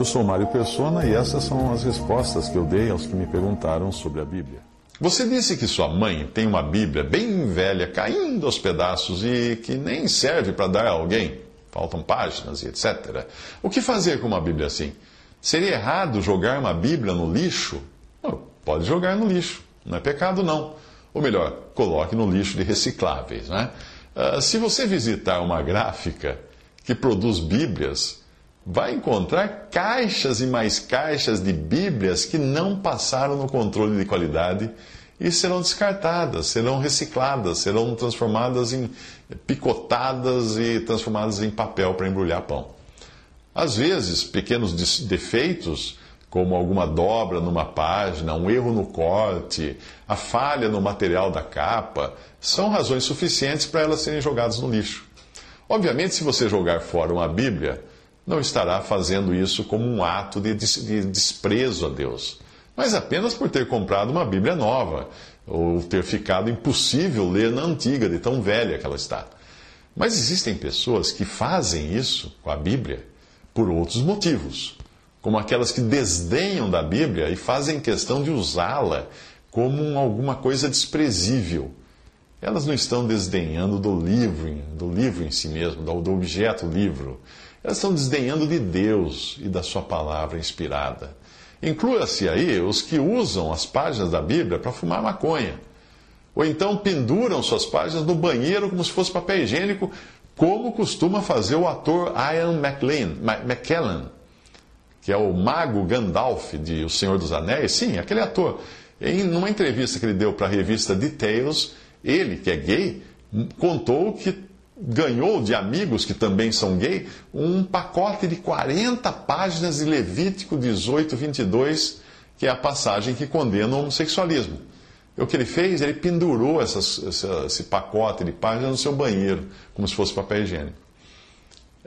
Eu sou Mário Persona e essas são as respostas que eu dei aos que me perguntaram sobre a Bíblia. Você disse que sua mãe tem uma Bíblia bem velha, caindo aos pedaços e que nem serve para dar a alguém. Faltam páginas e etc. O que fazer com uma Bíblia assim? Seria errado jogar uma Bíblia no lixo? Pode jogar no lixo, não é pecado não. Ou melhor, coloque no lixo de recicláveis. Né? Uh, se você visitar uma gráfica que produz Bíblias, vai encontrar caixas e mais caixas de Bíblias que não passaram no controle de qualidade e serão descartadas, serão recicladas, serão transformadas em picotadas e transformadas em papel para embrulhar pão. Às vezes, pequenos defeitos, como alguma dobra numa página, um erro no corte, a falha no material da capa, são razões suficientes para elas serem jogadas no lixo. Obviamente, se você jogar fora uma Bíblia, não estará fazendo isso como um ato de, de desprezo a Deus, mas apenas por ter comprado uma Bíblia nova, ou ter ficado impossível ler na antiga, de tão velha que ela está. Mas existem pessoas que fazem isso com a Bíblia por outros motivos, como aquelas que desdenham da Bíblia e fazem questão de usá-la como alguma coisa desprezível. Elas não estão desdenhando do livro, do livro em si mesmo, do objeto livro. Elas estão desdenhando de Deus e da sua palavra inspirada. Inclua-se aí os que usam as páginas da Bíblia para fumar maconha. Ou então penduram suas páginas no banheiro como se fosse papel higiênico, como costuma fazer o ator Ian McLean, McKellen, que é o mago Gandalf de O Senhor dos Anéis. Sim, aquele ator. Em uma entrevista que ele deu para a revista Details, ele, que é gay, contou que ganhou de amigos que também são gay um pacote de 40 páginas de Levítico 18, 22, que é a passagem que condena o homossexualismo. O que ele fez? Ele pendurou essas, essa, esse pacote de páginas no seu banheiro, como se fosse papel higiênico.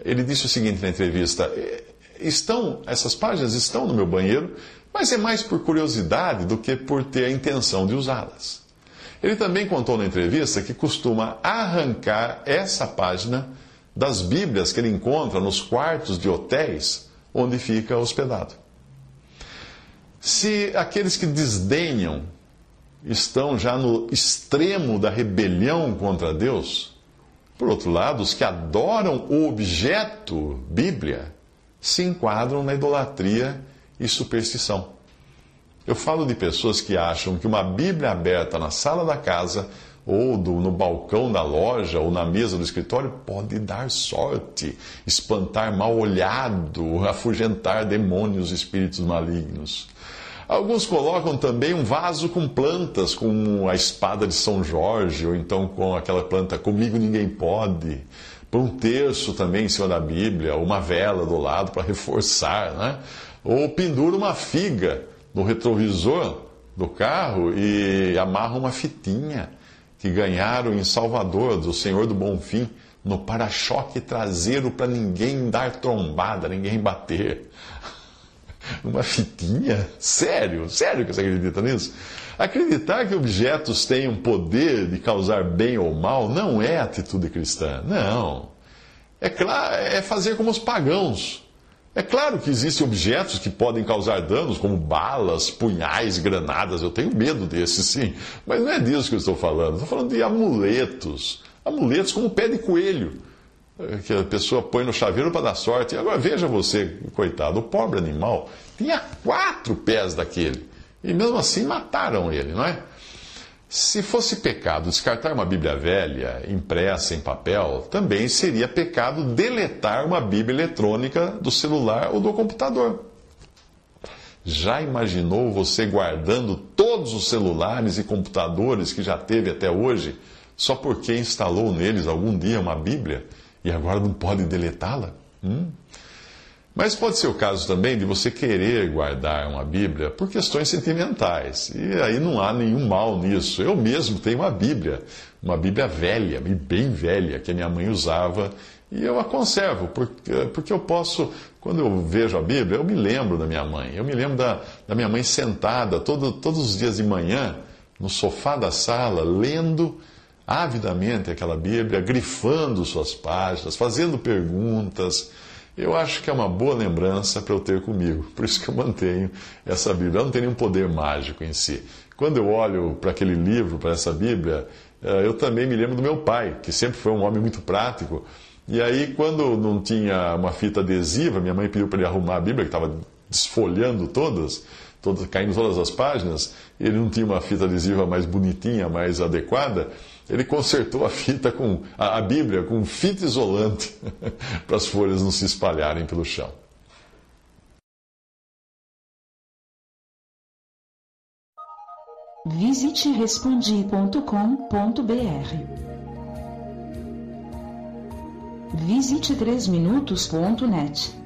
Ele disse o seguinte na entrevista: é, estão, essas páginas estão no meu banheiro, mas é mais por curiosidade do que por ter a intenção de usá-las. Ele também contou na entrevista que costuma arrancar essa página das Bíblias que ele encontra nos quartos de hotéis onde fica hospedado. Se aqueles que desdenham estão já no extremo da rebelião contra Deus, por outro lado, os que adoram o objeto Bíblia se enquadram na idolatria e superstição. Eu falo de pessoas que acham que uma Bíblia aberta na sala da casa, ou do, no balcão da loja, ou na mesa do escritório, pode dar sorte, espantar mal olhado, afugentar demônios e espíritos malignos. Alguns colocam também um vaso com plantas, com a espada de São Jorge, ou então com aquela planta Comigo Ninguém Pode. Por um terço também em cima da Bíblia, uma vela do lado para reforçar, né? Ou pendura uma figa no retrovisor do carro e amarram uma fitinha que ganharam em Salvador, do Senhor do Bonfim, no para-choque traseiro para ninguém dar trombada, ninguém bater. Uma fitinha? Sério? Sério que você acredita nisso? Acreditar que objetos têm poder de causar bem ou mal não é atitude cristã. Não. É, claro, é fazer como os pagãos é claro que existem objetos que podem causar danos, como balas, punhais, granadas. Eu tenho medo desses, sim. Mas não é disso que eu estou falando. Estou falando de amuletos. Amuletos como pé de coelho, eh, que a pessoa põe no chaveiro para dar sorte. Agora veja você, coitado, o pobre animal tinha quatro pés daquele. E mesmo assim mataram ele, não é? Se fosse pecado descartar uma Bíblia velha, impressa em papel, também seria pecado deletar uma Bíblia eletrônica do celular ou do computador. Já imaginou você guardando todos os celulares e computadores que já teve até hoje, só porque instalou neles algum dia uma Bíblia e agora não pode deletá-la? Hum? Mas pode ser o caso também de você querer guardar uma Bíblia por questões sentimentais. E aí não há nenhum mal nisso. Eu mesmo tenho uma Bíblia, uma Bíblia velha, bem velha, que a minha mãe usava. E eu a conservo, porque, porque eu posso, quando eu vejo a Bíblia, eu me lembro da minha mãe. Eu me lembro da, da minha mãe sentada todo, todos os dias de manhã, no sofá da sala, lendo avidamente aquela Bíblia, grifando suas páginas, fazendo perguntas eu acho que é uma boa lembrança para eu ter comigo. Por isso que eu mantenho essa Bíblia. Ela não tem nenhum poder mágico em si. Quando eu olho para aquele livro, para essa Bíblia, eh, eu também me lembro do meu pai, que sempre foi um homem muito prático. E aí, quando não tinha uma fita adesiva, minha mãe pediu para ele arrumar a Bíblia, que estava desfolhando todas, todas, caindo todas as páginas, ele não tinha uma fita adesiva mais bonitinha, mais adequada. Ele consertou a fita com a, a Bíblia com fita isolante para as folhas não se espalharem pelo chão. Visite respondi.com.br. Visite 3minutos.net.